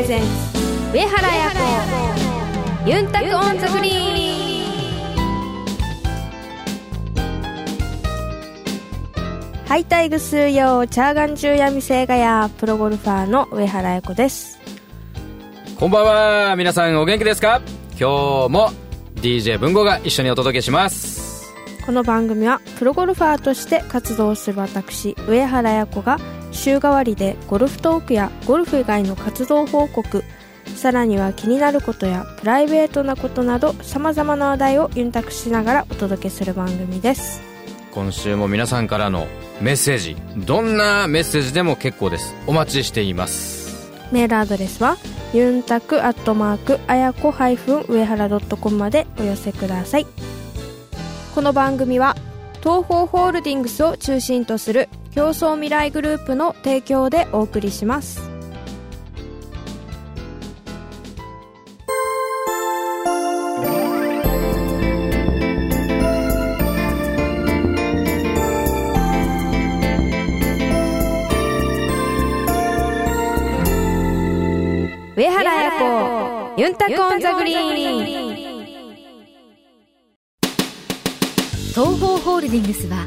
presents 上原彩子ユンタク on the green。ハイタイグスーヨーチャーガンジューヤミセイガヤプロゴルファーの上原彩子です。こんばんは皆さんお元気ですか？今日も DJ 文吾が一緒にお届けします。この番組はプロゴルファーとして活動する私上原彩子が週替わりでゴルフトークやゴルフ以外の活動報告さらには気になることやプライベートなことなどさまざまな話題をユンタクしながらお届けする番組です。今週も皆さんからのメッセージどんなメッセージでも結構です。お待ちしています。メールアドレスはユンタクアットマークあやこ上原 .com までお寄せください。この番組は東方ホールディングスを中心とする競争未来グループの提供でお送りします。上原彩子ユンタコンザグリーン。東方ホールディングスは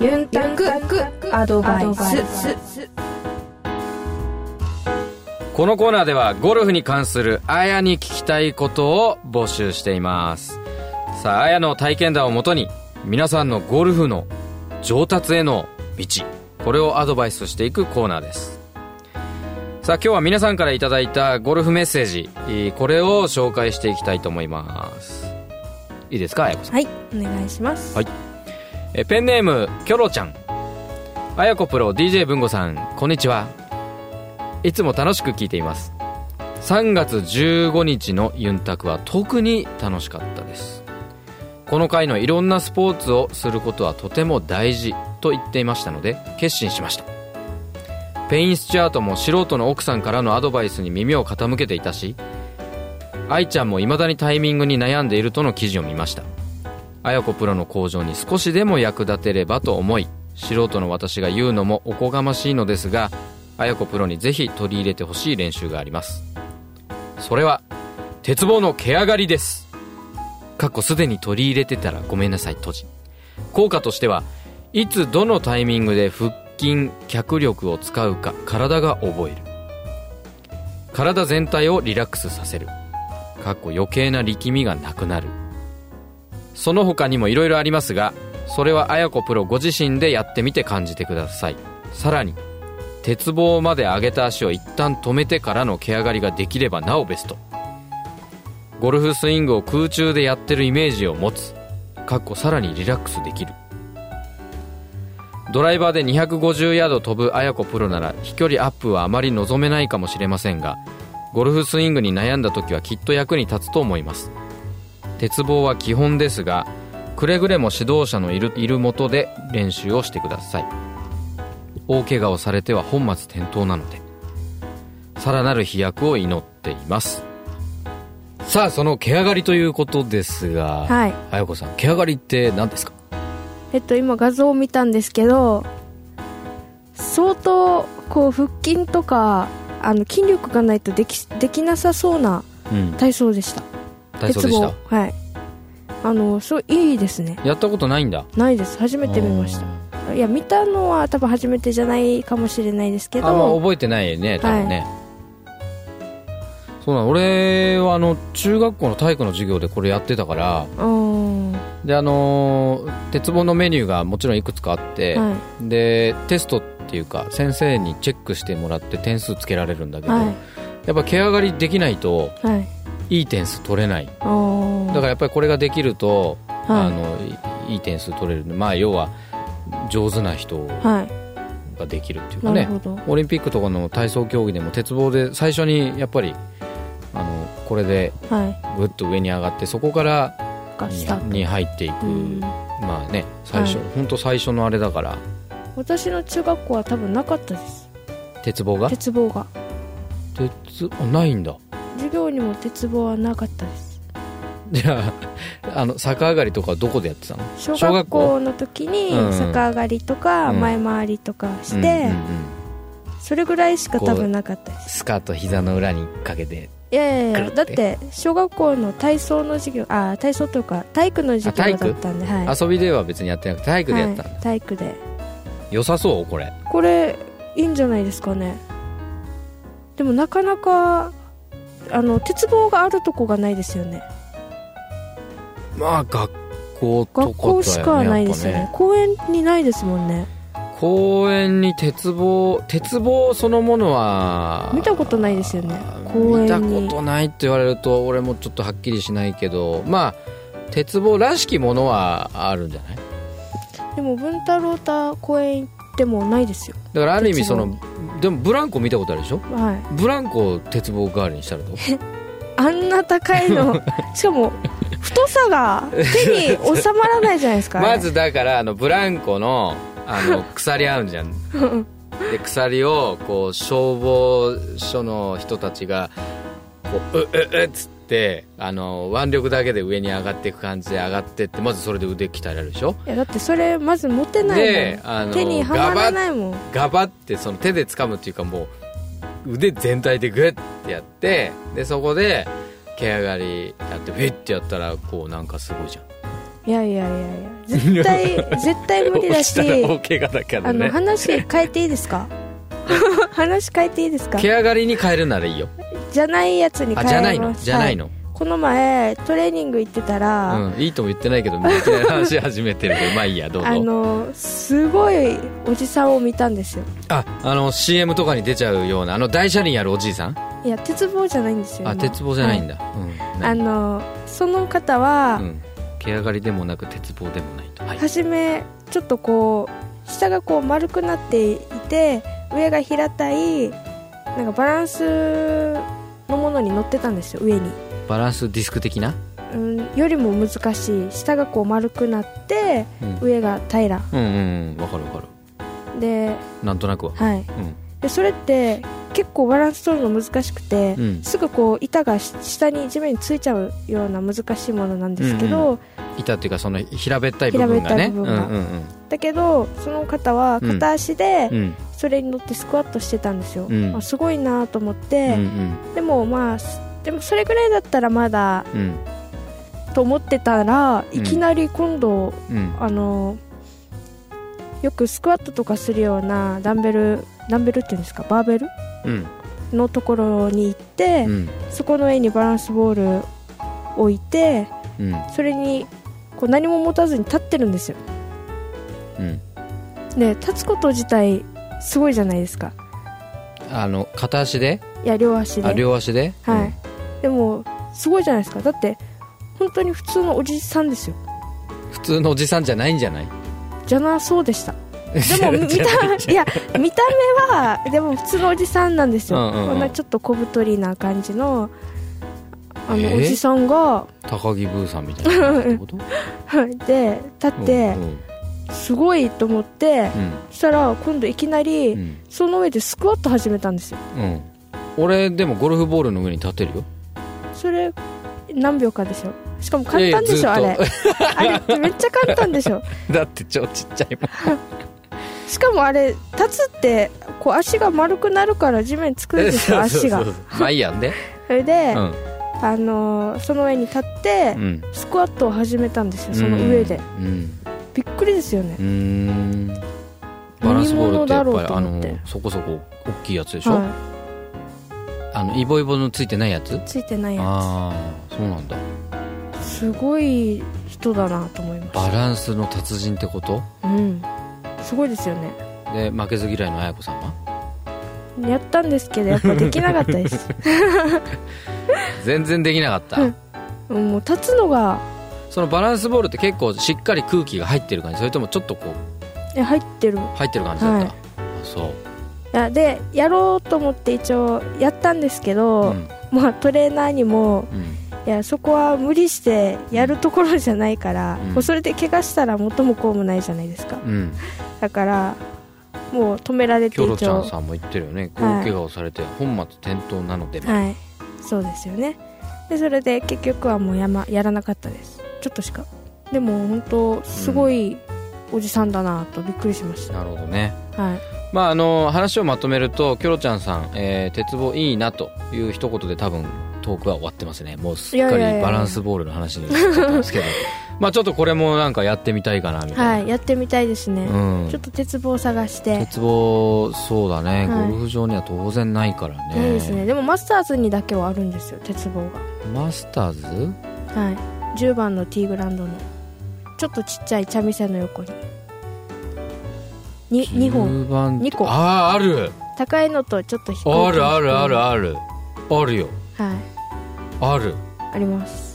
ユンタクアドバイス。このコーナーではゴルフに関するあやに聞きたいことを募集しています。さああやの体験談をもとに皆さんのゴルフの上達への道。これをアドバイスしていくコーナーです。さあ今日は皆さんからいただいたゴルフメッセージ。これを紹介していきたいと思います。いいですかあやこさん？はいお願いします。はいえペンネームキョロちゃん。あやこプロ DJ 文吾さんこんにちは。いつも楽しく聞いています。3月15日のユンタクは特に楽しかったです。この回のいろんなスポーツをすることはとても大事と言っていましたので決心しました。ペインスチャートも素人の奥さんからのアドバイスに耳を傾けていたし愛ちゃんも未だにタイミングに悩んでいるとの記事を見ました。綾子プロの向上に少しでも役立てればと思い素人の私が言うのもおこがましいのですが綾子プロにぜひ取り入れてほしい練習があります。それは鉄棒の毛上がりです。かっこすでに取り入れてたらごめんなさい閉じ。効果としてはいつどのタイミングで腹筋脚力を使うか体が覚える。体全体をリラックスさせる。かっこ余計な力みがなくなる。その他にも色々ありますがそれは綾子プロご自身でやってみて感じてください。さらに鉄棒まで上げた足を一旦止めてからの毛上がりができればなおベスト。ゴルフスイングを空中でやってるイメージを持つ。かっこさらにリラックスできる。ドライバーで250ヤード飛ぶ綾子プロなら飛距離アップはあまり望めないかもしれませんがゴルフスイングに悩んだ時はきっと役に立つと思います。鉄棒は基本ですがくれぐれも指導者のいるいるもとで練習をしてください。大怪我をされては本末転倒なのでさらなる飛躍を祈っています。さあその毛上がりということですがはい。綾子さん毛上がりって何ですか？えっと今画像を見たんですけど相当こう腹筋とかあの筋力がないとできできなさそうなうん。体操でした体操でした？鉄棒はい。あのそういいですね。やったことないんだ。ないです。初めて見ました。いや見たのは多分初めてじゃないかもしれないですけど。あんま覚えてないね多分ね、そうなの俺はあの中学校の体育の授業でこれやってたから。うんであのー鉄棒のメニューがもちろんいくつかあって、はでテストっていうか先生にチェックしてもらって点数つけられるんだけど、はいやっぱ毛上がりできないとはい。いい点数取れない。だからやっぱりこれができると、はい。あのいいい点数取れる。まあ要は上手な人はい。ができるっていうかね。なるほど。オリンピックとかの体操競技でも鉄棒で最初にやっぱりあのこれではい。ぐっと上に上がってそこからに入っていく、うん。まあね最初、はい。本当最初のあれだから。私の中学校は多分なかったです。鉄棒が？鉄棒が鉄あないんだ。授業にも鉄棒はなかったです。じゃああの逆上がりとかどこでやってたの？小小学学校？の時にうん。逆上がりとかうん。前回りとかして、それぐらいしか多分なかったです。スカート膝の裏にかけていやいやいやだって小学校の体操の授業あ体操とか体育の授業だったんで、はい、遊びでは別にやってなくて体育でやったんだ、はい、体育で。良さそう？これ。これいいんじゃないですかねでもなかなかあの鉄棒があるとこがないですよね。まあ学校とかね学校しかないですよね。やっぱ公園にないですもんね。公園に鉄棒鉄棒そのものは見たことないですよね。公園に。見たことないって言われると俺もちょっとはっきりしないけどまあ鉄棒らしきものはあるんじゃない？でも文太郎太公園行ってもないですよ。だからある意味その鉄でもブランコ見たことあるでしょ？はい。ブランコを鉄棒代わりにしたらどう？あんな高いの？しかも太さが手に収まらないじゃないですか。まずだからあのブランコのあの鎖あるじゃん。で鎖をこう消防署の人たちがこううううっつってあの腕力だけで上に上がっていく感じで上がってってまずそれで腕鍛えられるでしょ？いやだってそれまず持てないもん。であの手にはまらないもん。ガバってその手で掴むっていうかもう腕全体でグッてやってでそこで毛上がりやってフィッてやったらこうなんかすごいじゃん。いやいやいやいや絶対 絶対無理だし大怪我だからあのね話変えていいですか話変えていいですか毛上がりに変えるならいいよじゃないやつに変えまじゃないの？じゃないの、はい。この前トレーニング行ってたら、うんいいとも言ってないけどいきなり話し始めてるけど まあいいやどうぞ。あのすごいおじさんを見たんですよ。ああの CM とかに出ちゃうようなあの大車輪やるおじいさん？いや鉄棒じゃないんですよ今。あ鉄棒じゃないんだ、はうんあのその方は、うん。毛上がりでもなく鉄棒でもないと。はい。初めちょっとこう下がこう丸くなっていて上が平たいなんかバランスのものに乗ってたんですよ上に、バランスディスク的な？うん、よりも難しい。下がこう丸くなってうん。上が平ら。うんうんうんわかるわかる。でなんとなくは。はい。うん。でそれって結構バランス取るの難しくて、うん。すぐこう板がし下に地面についちゃうような難しいものなんですけど、うん板っていうかその平べったい部分がね。平べったい部分が。うんうんだけどその方は片足でうん。うんそれに乗ってスクワットしてたんですよ、うん。あすごいなと思っうんて、でもまあすでもそれぐらいだったらまだうんうん。と思ってたらうん。いきなり今度、うん。あのよくスクワットとかするようなダンベルダンベルっていうんですか？バーベル？うん。のところに行って、うん。そこの上にバランスボール置いてうん。それにこう何も持たずに立ってるんですよ。うん。で立つこと自体すごいじゃないですか。あの片足で？いや両足で。あ両足で？はい、でもすごいじゃないですか。だって本当に普通のおじさんですよ。うん普通のおじさんじゃないんじゃない？じゃなそうでした。でも見たいや見た目はでも普通のおじさんなんですよ、うんうんうん。こんなちょっと小太りな感じのあの、えーおじさんが高木ブーさんみたいなってこと？はい。で立ってうんすごいと思ってうん。そしたら今度いきなりうん。その上でスクワット始めたんですよ。うん。俺でもゴルフボールの上に立てるよ。それ何秒かでしょ。しかも簡単でしょあれ。あれめっちゃ簡単でしょ。だって超ちっちゃいもん。しかもあれ立つってこう足が丸くなるから地面つくんですよ足が。まあいいやんで。それで、うんあのーその上に立ってうん。スクワットを始めたんですよその上で。うん。びっくりですよね。バランスボールってやっぱりあのそこそこ大きいやつでしょ、はあのイボイボのついてないやつ？いついてないやああそうなんだ。つすごい人だなと思いまバしランスの達人ってこと？たうん。すごいですよね。で負けず嫌いの綾子さんは？やったんですけどやっぱできなかったです 全然できなかった、うん。もう立つのがそのバランスボールって結構しっかり空気が入ってる感じ。それともちょっとこうえ入ってる。入ってる感じだった、はい。あそう、いやでやろうと思って一応やったんですけど、うん。まあ、トレーナーにもうん。いやそこは無理してやるところじゃないから、うん。それで怪我したら元も子もないじゃないですか。うん、だからもう止められてキョロちゃんさんも言ってるよね。はい。大怪我をされて本末転倒なので、はいそうですよね。でそれで結局はもうや,、ま、やらなかったです。ちょっとしか。でも本当すごいおじさんだなとびっくりしました、なるほどね。はい。まああの話をまとめるとキョロちゃんさん、えー鉄棒いいなという一言で多分トークは終わってますね。もうすっかりバランスボールの話になっちゃったんですけど まあちょっとこれもなんかやってみたいかなみたいな、はいやってみたいですね、うん。ちょっと鉄棒探して。鉄棒そうだね、はい。ゴルフ場には当然ないからね。ないですね。でもマスターズにだけはあるんですよ鉄棒マスターズ？がはい。10番のティーグラウンドの。ちょっとちっちゃい茶店の横に。に2本。10番二個。ああある。高いのとちょっと低いあるあるあるある。あるよ。はい。ある。あります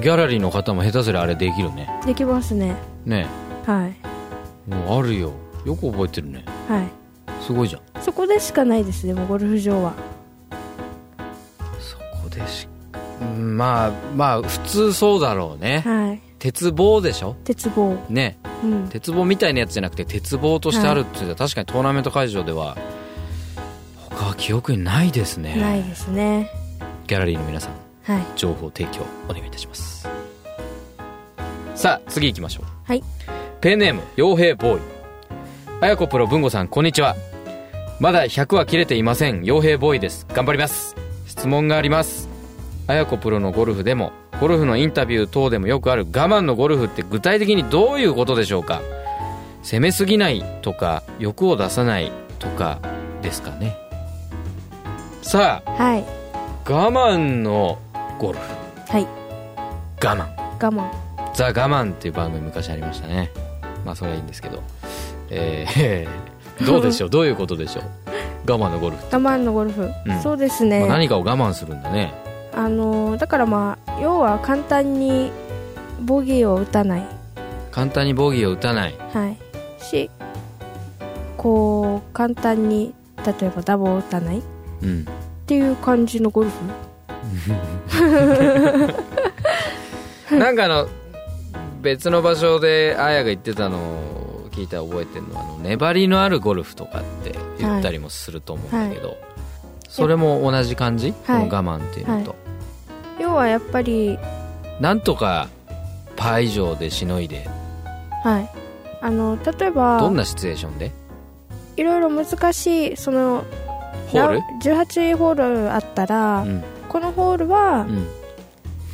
ギャラリーの方も下手すりゃあれできるね。できますね。ね。はい。もうあるよ。よく覚えてるね。はい。すごいじゃん。そこでしかないですでもゴルフ場は。そこでしうんまあまあ普通そうだろうね。はい。鉄棒でしょ？鉄棒。ね。うん。鉄棒みたいなやつじゃなくて鉄棒としてあるって言ったら確かにトーナメント会場では他は記憶にないですね。ないですね。ギャラリーの皆さん。はい情報提供お願いいたします。さあ次行きましょう。はい。ペンネーム傭兵ボーイ。あやこプロ文吾さんこんにちは。まだ100は切れていません。傭兵ボーイです。頑張ります。質問があります。あやこプロのゴルフでもゴルフのインタビュー等でもよくある我慢のゴルフって具体的にどういうことでしょうか？攻めすぎないとか欲を出さないとかですかね。さあはい。我慢のゴルフ。はい。我慢。我慢。ザ・我慢っていう番組昔ありましたね。まあそれはいいんですけど。えー どうでしょう？どういうことでしょう？我慢のゴルフ、我慢のゴルフ、うん。そうですね、まあ、何かを我慢するんだね。あのーだからまあ要は簡単にボギーを打たない。簡単にボギーを打たない。はい。しこう簡単に例えばダボを打たない。っうん。ていう感じのゴルフ なんかあの別の場所であやが言ってたのを聞いた覚えてるのはあの粘りのあるゴルフとかって言ったりもすると思うんだけど、それも同じ感じ、はい。この我慢っていうのと、は要はやっぱりなんとかパー以上でしのいで。はい。あの例えばどんなシチュエーションで？いろいろ難しいそのホール？18ホールあったら、うんこのホールは、うん、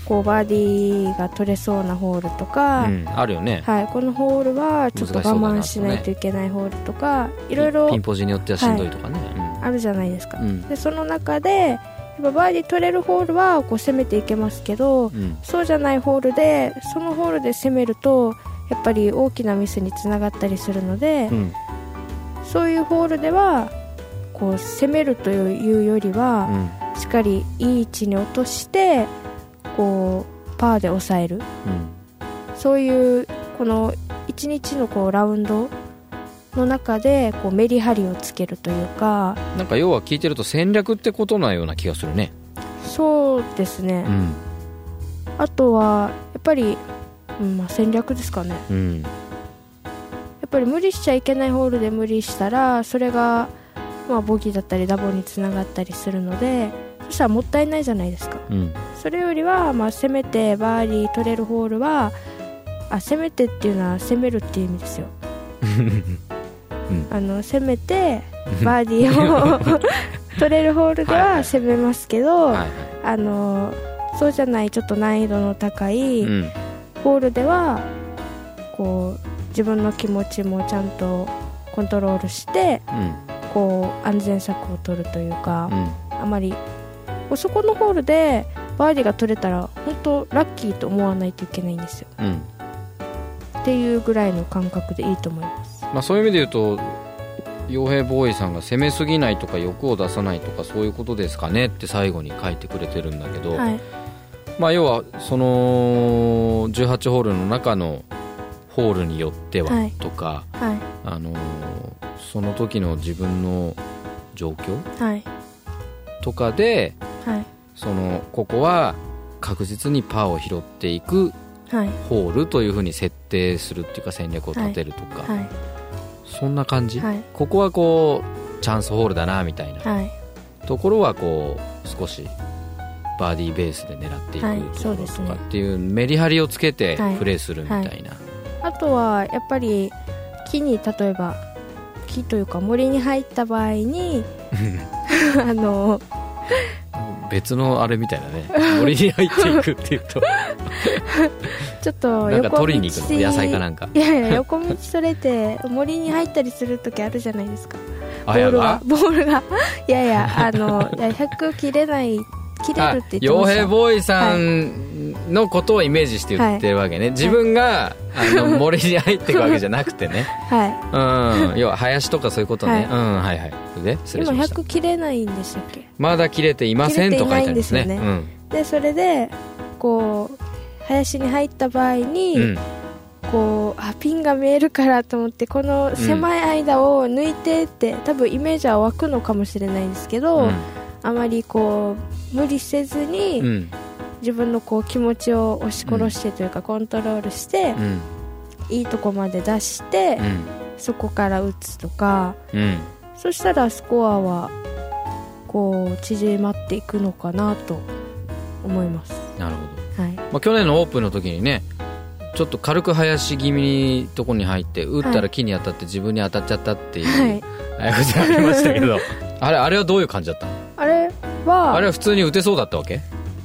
こうバーディーが取れそうなホールとか、うん、あるよね。はい、このホールはちょっと我慢しないといけないホールとかいろいろピンポジによってはしんどいとかね、あるじゃないですか、うん。でその中でやっぱバーディー取れるホールはこう攻めていけますけどうん。そうじゃないホールでそのホールで攻めるとやっぱり大きなミスにつながったりするので、うん。そういうホールではこう攻めるというよりは、うんしっかりいい位置に落としてこうパーで抑える。そういうこの1日のこうラウンドの中でこうメリハリをつけるというか。うん、なんか要は聞いてると戦略ってことなような気がするね。そうですね、うん。あとはやっぱり、うんまあ、戦略ですかね。うん。やっぱり無理しちゃいけないホールで無理したらそれが、まあ、ボギーだったりダボにつながったりするのでそしたらもったいないじゃないですか。うん。それよりは、まあ、攻めてバーディー取れるホールはあ攻めてっていうのは攻めるっていう意味ですよ。あの攻めてバーディーを 取れるホールでは攻めますけど、はいはい。あのそうじゃないちょっと難易度の高いうん。ホールではこう自分の気持ちもちゃんとコントロールしてうん。こう安全策を取るというかう、ん。あまりそこのホールでバーディーが取れたら本当ラッキーと思わないといけないんですよ。うん。っていうぐらいの感覚でいいと思います。まあ、そういう意味で言うと傭兵ボーイさんが攻めすぎないとか欲を出さないとかそういうことですかねって最後に書いてくれてるんだけど、はい。まあ要はその18ホールの中のホールによってははい。とか、はい。あのーその時の自分の状況はい。とかではい。そのここは確実にパーを拾っていくはい。ホールというふうに設定するっていうか戦略を立てるとか、はい。そんな感じ、はい。ここはこうチャンスホールだなみたいな。はい。ところはこう少しバーディーベースで狙っていくはい。ととかっていうメリハリをつけてはい。プレーするみたいな、あとはやっぱり木に例えば木というか森に入った場合に あの別のあれみたいなね。森に入っていくっていうと。ちょっとなんか横道取りに行くの野菜かなんか。いやいや横道それて森に入ったりする時あるじゃないですか。ボールががボールが。いやいやあのいや100切れない切れあるって言ってま傭兵したボーイさんのことをイメージして言ってるわけね、自分があの森に入っていくわけじゃなくてね。はうん。要は林とかそういうことね、はい。うんはいはい。で失い今礼しました。100切れないんでしたっけ？まだ切れていませんと書いてあるんですね。切れていないんでそれでこう林に入った場合に、うん、うんこうあピンが見えるからと思ってこの狭い間を抜いてって、多分イメージは湧くのかもしれないですけど、あまりこう無理せずに、うんうん自分のこう気持ちを押し殺してというか、コントロールして、うん。いいとこまで出して、うん。そこから打つとかうん。そしたらスコアはこう縮まっていくのかなと思います、なるほど。はい、まあ、去年のオープンの時にねちょっと軽く林気味にとこに入って打ったら木に当たって自分に当たっちゃったっていう、はい、ああいうことありましたけど。あれあれはどういう感じだったの？あれはあれは普通に打てそうだったわけ？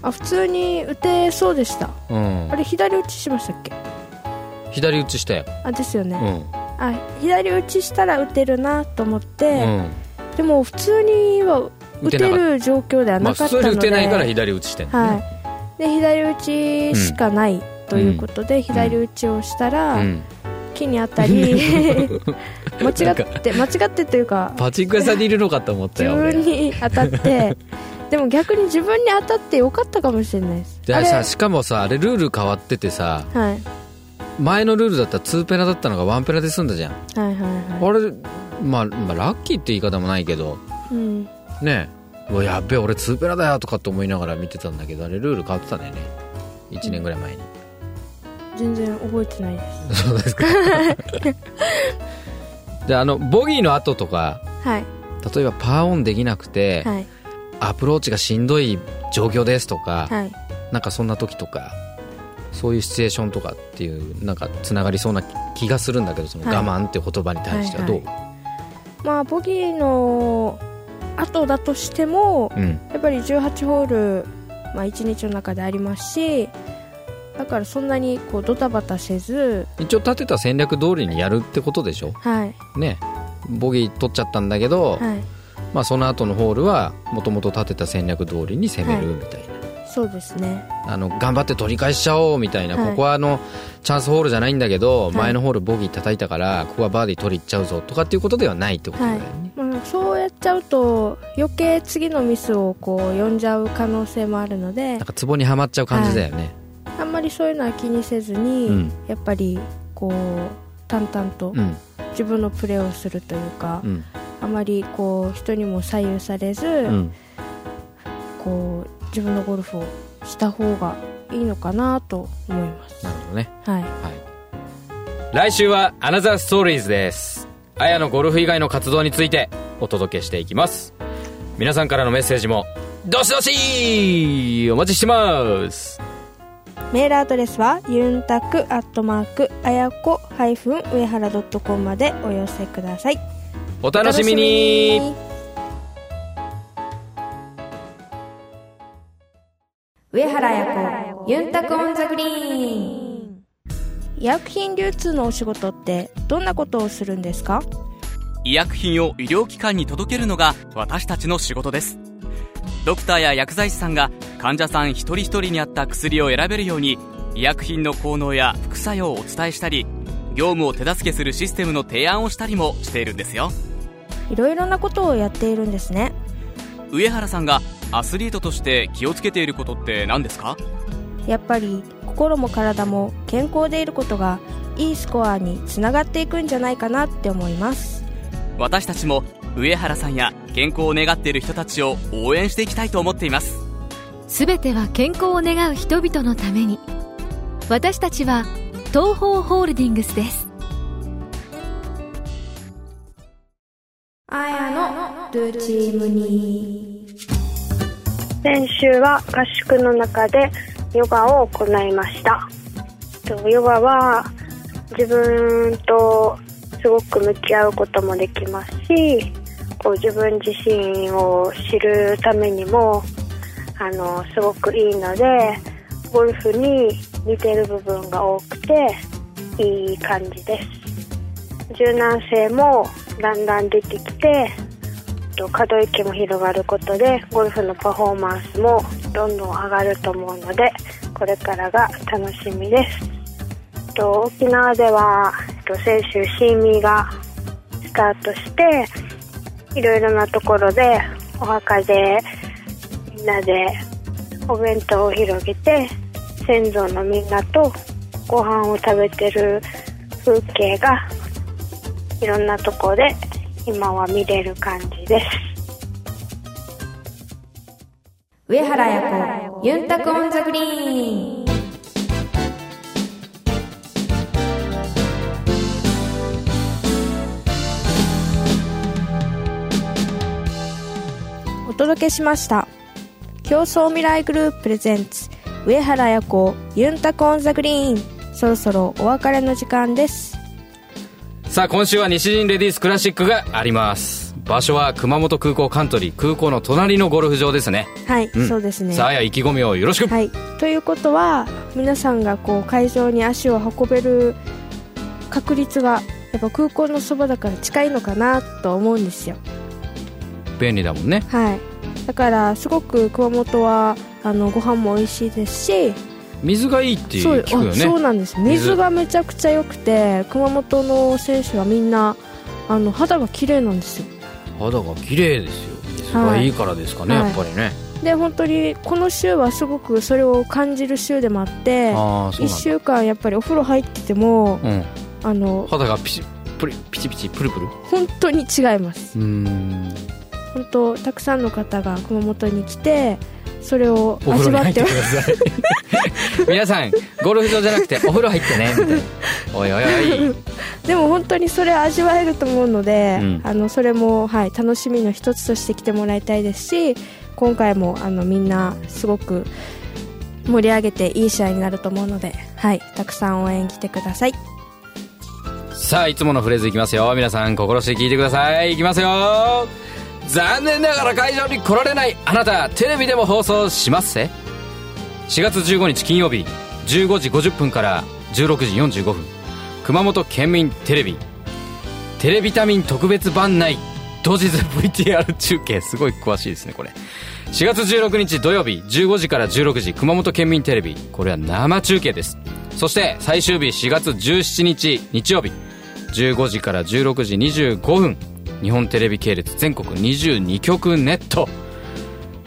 あ普通に打てそうでした。うん。あれ左打ちしましたっけ？左打ちしたよ。あですよね、うん。あ左打ちしたら打てるなと思って、うん。でも普通には打てる状況ではなかったので、普通に打てないから左打ちしてんのはねい、で左打ちしかないということで、左打ちをしたら、うん。木に当たり 間違って間違ってというかパチンコ屋さんにいるのかと思った自よ俺。分に当たってでも逆に自分に当たってよかったかもしれないです。さしかもさあれルール変わっててさはい。前のルールだったら2ペナだったのが1ペナで済んだじゃん。はいはいはあれ、まあ、まあラッキーって言い方もないけどい、うん、ねえ。うわやっべえ俺2ペナだよとかって思いながら見てたんだけどあれルール変わってたんだよね。1年ぐらい前に、全然覚えてないです。そうですか。であのボギーの後とかはい。例えばパーオンできなくて、はいアプローチがしんどい状況ですとか、はい。なんかそんな時とかそういうシチュエーションとかっていうなんかつながりそうな気がするんだけどそのはい。我慢っていう言葉に対してはどう、はい。まあボギーの後だとしてもうん。やっぱり18ホール、まあ、1日の中でありますしだからそんなにこうドタバタせず一応立てた戦略通りにやるってことでしょ？はい。ね。ボギー取っちゃったんだけど、はいまあ、その後のホールはもともと立てた戦略通りに攻めるみたいな、そうですね。あの頑張って取り返しちゃおうみたいな、はい。ここはあのチャンスホールじゃないんだけど、い。前のホールボギー叩いたからここはバーディー取りいっちゃうぞとかっていうことではないってことだよね、まあ、そうやっちゃうと余計次のミスをこう呼んじゃう可能性もあるのでなんかツボにはまっちゃう感じだよね、あんまりそういうのは気にせずに、うん。やっぱりこう淡々とうん。自分のプレーをするというか、うんあまりこう人にも左右されず、うん。こう自分のゴルフをした方がいいのかなと思います。なるほどね。はい。はい。来週はアナザーストーリーズです。あやのゴルフ以外の活動についてお届けしていきます。皆さんからのメッセージもどしどしお待ちしてます。メールアドレスはユンタクアットマークあやこ上原 .com までお寄せくださいお楽しみに。上原彩子ユンタクオンザグリーン。医薬品流通のお仕事ってどんなことをするんですか？医薬品を医療機関に届けるのが私たちの仕事です。ドクターや薬剤師さんが患者さん一人一人に合った薬を選べるように医薬品の効能や副作用をお伝えしたり業務を手助けするシステムの提案をしたりもしているんですよいろいろなことをやっているんですね。上原さんがアスリートとして気をつけていることって何ですか？やっぱり心も体も健康でいることがいいスコアにつながっていくんじゃないかなって思います。私たちも上原さんや健康を願っている人たちを応援していきたいと思っています。すべては健康を願う人々のために。私たちは東方ホールディングスですあやのルーチームに。先週は合宿の中でヨガを行いました。ヨガは自分とすごく向き合うこともできますしこう自分自身を知るためにもあのすごくいいのでゴルフに似てる部分が多くていい感じです。柔軟性もだんだん出てきて可動域も広がることでゴルフのパフォーマンスもどんどん上がると思うのでこれからが楽しみです。沖縄では先週シーミーがスタートしていろいろなところでお墓でみんなでお弁当を広げて先祖のみんなとご飯を食べてる風景がいろんなとこで今は見れる感じです。上原彩子ユンタク on the green。お届けしました。共創未来グループ presents 上原彩子ユンタク on the green。そろそろお別れの時間ですさあ今週は西陣レディースクラシックがあります。場所は熊本空港カントリー空港の隣のゴルフ場ですね。はい、うん。そうですね。さあや意気込みをよろしく、はい、ということは皆さんがこう会場に足を運べる確率がやっぱ空港のそばだから近いのかなと思うんですよ。便利だもんね。はい。だからすごく熊本はあのご飯も美味しいですし水がいいって聞くよね。あそうなんです。水。がめちゃくちゃ良くて熊本の選手はみんなあの肌が綺麗なんですよ。肌が綺麗ですよ。水がいいからですかね、はい。やっぱりね、で本当にこの週はすごくそれを感じる週でもあって1ああそうなんだ。週間やっぱりお風呂入っててもうん。あの肌がピチプリピチピチプルプル？本当に違います。うーん。本当たくさんの方が熊本に来てそれを味わってください。皆さんゴルフ場じゃなくてお風呂入ってね。みたいな。おいおいおい。でも本当にそれ味わえると思うので、うん。あのそれも、はい、楽しみの一つとして来てもらいたいですし今回もあのみんなすごく盛り上げていい試合になると思うので、はい、たくさん応援来てください。さあいつものフレーズいきますよ。皆さん心して聞いてください。いきますよ残念ながら会場に来られないあなたテレビでも放送しますせ4月15日金曜日15時50分から16時45分。熊本県民テレビ。テレビタミン特別版内当日 VTR 中継。すごい詳しいですねこれ。4月16日土曜日15時から16時熊本県民テレビ。これは生中継です。そして最終日4月17日日曜日15時から16時25分。日本テレビ系列全国22局ネット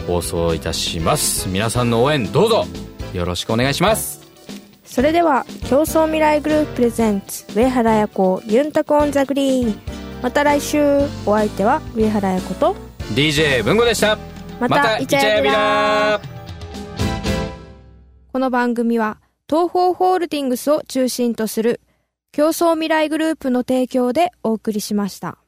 放送いたします。皆さんの応援どうぞよろしくお願いします。それでは共創未来グループ presents 上原彩子ユンタク on the green。また来週お相手は上原彩子と DJ 文吾でした。またイチャヤビラこの番組は東邦ホールディングスを中心とする共創未来グループの提供でお送りしました。